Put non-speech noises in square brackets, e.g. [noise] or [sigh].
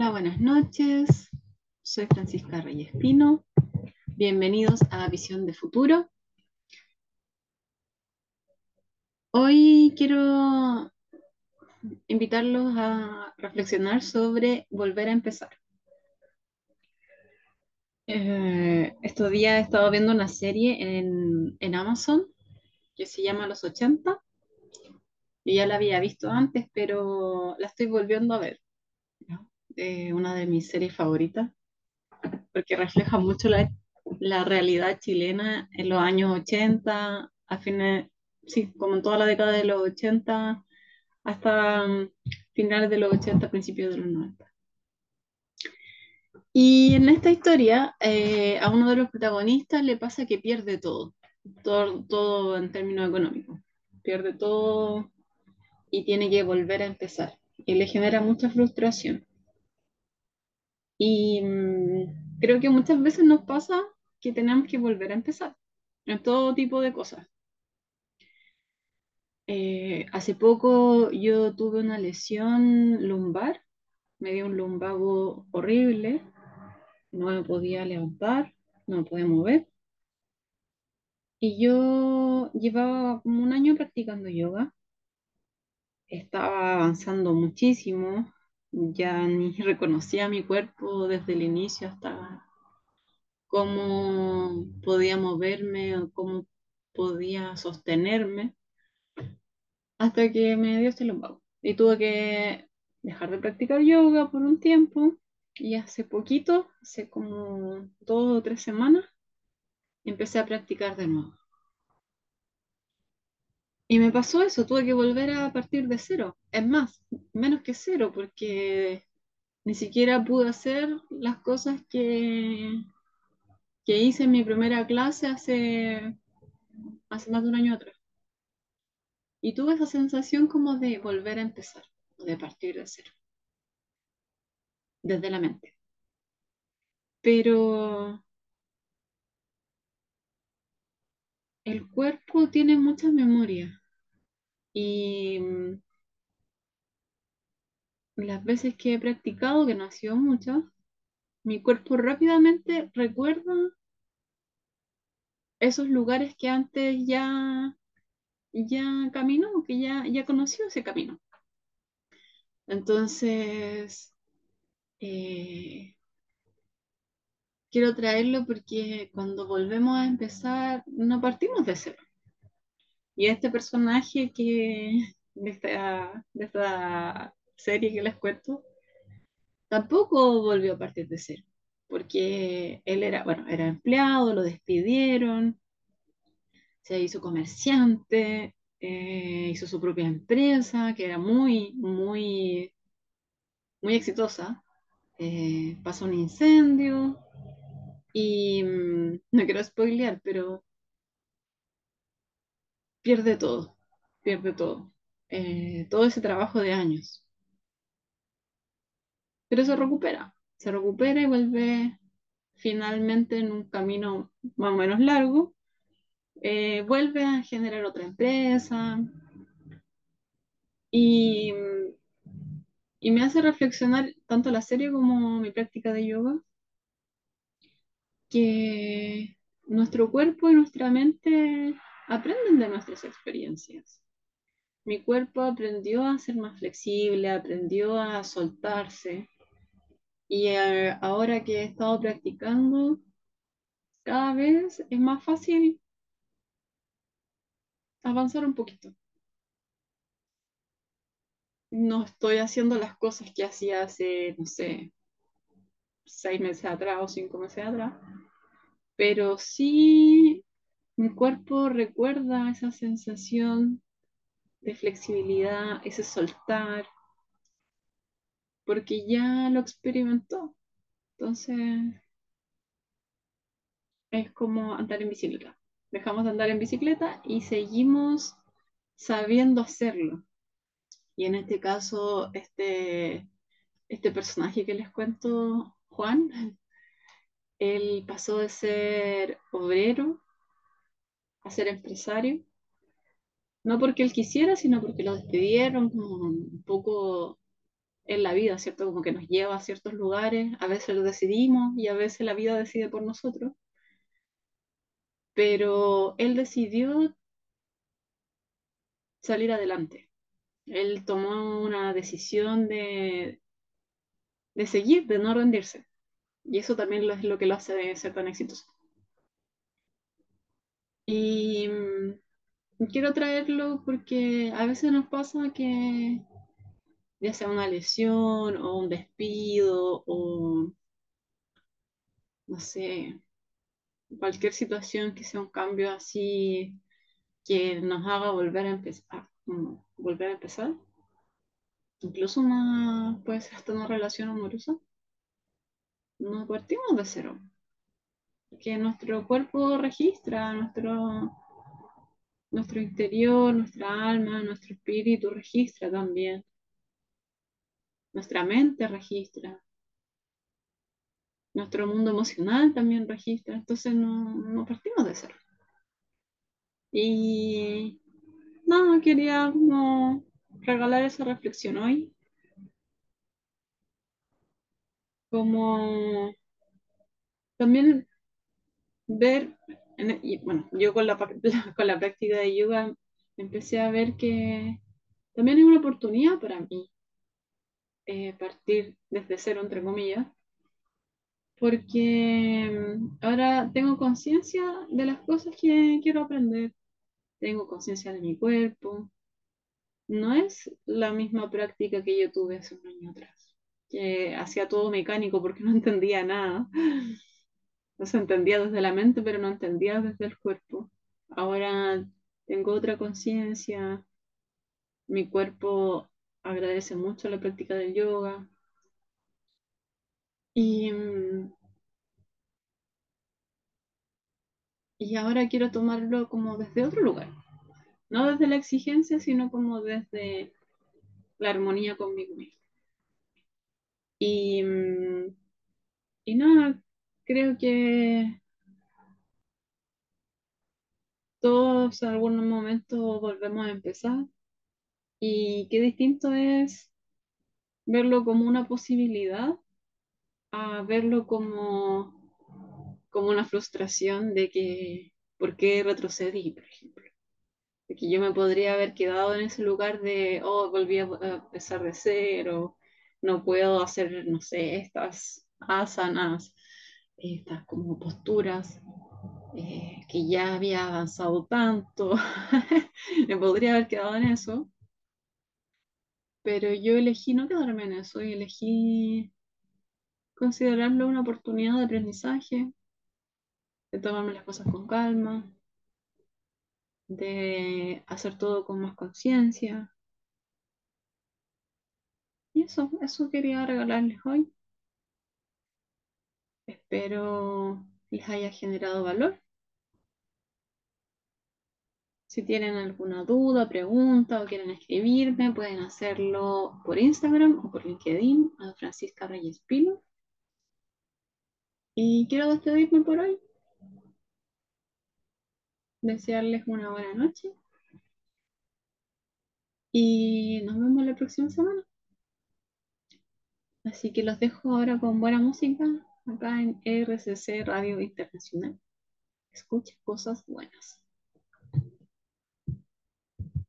Hola, buenas noches. Soy Francisca Reyes Pino. Bienvenidos a Visión de Futuro. Hoy quiero invitarlos a reflexionar sobre volver a empezar. Eh, estos días he estado viendo una serie en, en Amazon que se llama Los 80. Yo ya la había visto antes, pero la estoy volviendo a ver. Eh, una de mis series favoritas, porque refleja mucho la, la realidad chilena en los años 80, a fines, sí, como en toda la década de los 80, hasta um, finales de los 80, principios de los 90. Y en esta historia, eh, a uno de los protagonistas le pasa que pierde todo, todo, todo en términos económicos. Pierde todo y tiene que volver a empezar. Y le genera mucha frustración. Y mmm, creo que muchas veces nos pasa que tenemos que volver a empezar en todo tipo de cosas. Eh, hace poco yo tuve una lesión lumbar, me dio un lumbago horrible, no me podía levantar, no me podía mover. Y yo llevaba como un año practicando yoga, estaba avanzando muchísimo, ya ni reconocía mi cuerpo desde el inicio hasta cómo podía moverme o cómo podía sostenerme, hasta que me dio este lumbago. Y tuve que dejar de practicar yoga por un tiempo y hace poquito, hace como dos o tres semanas, empecé a practicar de nuevo. Y me pasó eso, tuve que volver a partir de cero. Es más, menos que cero, porque ni siquiera pude hacer las cosas que, que hice en mi primera clase hace, hace más de un año atrás. Y tuve esa sensación como de volver a empezar, de partir de cero, desde la mente. Pero el cuerpo tiene mucha memoria y mm, las veces que he practicado, que no ha sido muchas, mi cuerpo rápidamente recuerda esos lugares que antes ya, ya caminó, que ya, ya conoció ese camino. Entonces, eh, quiero traerlo porque cuando volvemos a empezar, no partimos de cero. Y este personaje que de esta, de esta serie que les cuento, tampoco volvió a partir de cero, porque él era, bueno, era empleado, lo despidieron, se hizo comerciante, eh, hizo su propia empresa, que era muy, muy, muy exitosa. Eh, pasó un incendio y mm, no quiero spoilear, pero pierde todo, pierde todo, eh, todo ese trabajo de años. Pero se recupera, se recupera y vuelve finalmente en un camino más o menos largo, eh, vuelve a generar otra empresa y, y me hace reflexionar tanto la serie como mi práctica de yoga, que nuestro cuerpo y nuestra mente aprenden de nuestras experiencias. Mi cuerpo aprendió a ser más flexible, aprendió a soltarse. Y eh, ahora que he estado practicando, cada vez es más fácil avanzar un poquito. No estoy haciendo las cosas que hacía hace, no sé, seis meses atrás o cinco meses atrás, pero sí mi cuerpo recuerda esa sensación de flexibilidad, ese soltar, porque ya lo experimentó. Entonces, es como andar en bicicleta. Dejamos de andar en bicicleta y seguimos sabiendo hacerlo. Y en este caso, este, este personaje que les cuento, Juan, [laughs] él pasó de ser obrero a ser empresario no porque él quisiera, sino porque lo despidieron como un poco en la vida, ¿cierto? Como que nos lleva a ciertos lugares, a veces lo decidimos y a veces la vida decide por nosotros, pero él decidió salir adelante. Él tomó una decisión de, de seguir, de no rendirse. Y eso también es lo que lo hace ser tan exitoso. Y mm, quiero traerlo porque a veces nos pasa que ya sea una lesión o un despido o no sé, cualquier situación que sea un cambio así que nos haga volver a empezar, volver a empezar, incluso una, puede ser hasta una relación amorosa, no partimos de cero, que nuestro cuerpo registra, nuestro, nuestro interior, nuestra alma, nuestro espíritu registra también, nuestra mente registra, nuestro mundo emocional también registra, entonces no, no partimos de cero. Y no, quería como regalar esa reflexión hoy. Como también ver, y, bueno, yo con [laughs] la, con la práctica de yoga empecé a ver que también es una oportunidad para mí eh, partir desde cero, entre comillas, porque mm, ahora tengo conciencia de las cosas que quiero aprender, tengo conciencia de mi cuerpo. No es la misma práctica que yo tuve hace un año atrás, que hacía todo mecánico porque [laughs] no entendía nada. No se entendía desde la mente, pero no entendía desde el cuerpo. Ahora tengo otra conciencia, mi cuerpo agradece mucho la práctica del yoga. Y, y ahora quiero tomarlo como desde otro lugar. No desde la exigencia, sino como desde la armonía conmigo mismo. Y, y nada, creo que todos en algún momento volvemos a empezar. Y qué distinto es verlo como una posibilidad a verlo como, como una frustración de que, ¿por qué retrocedí, por ejemplo? De que yo me podría haber quedado en ese lugar de, oh, volví a empezar de cero, no puedo hacer, no sé, estas asanas, estas como posturas, eh, que ya había avanzado tanto, [laughs] me podría haber quedado en eso, pero yo elegí no quedarme en eso y elegí considerarlo una oportunidad de aprendizaje, de tomarme las cosas con calma, de hacer todo con más conciencia. Y eso, eso quería regalarles hoy. Espero les haya generado valor. Si tienen alguna duda, pregunta o quieren escribirme, pueden hacerlo por Instagram o por LinkedIn a Francisca Reyes Pilo. Y quiero despedirme por hoy. Desearles una buena noche. Y nos vemos la próxima semana. Así que los dejo ahora con buena música acá en RCC Radio Internacional. Escucha cosas buenas.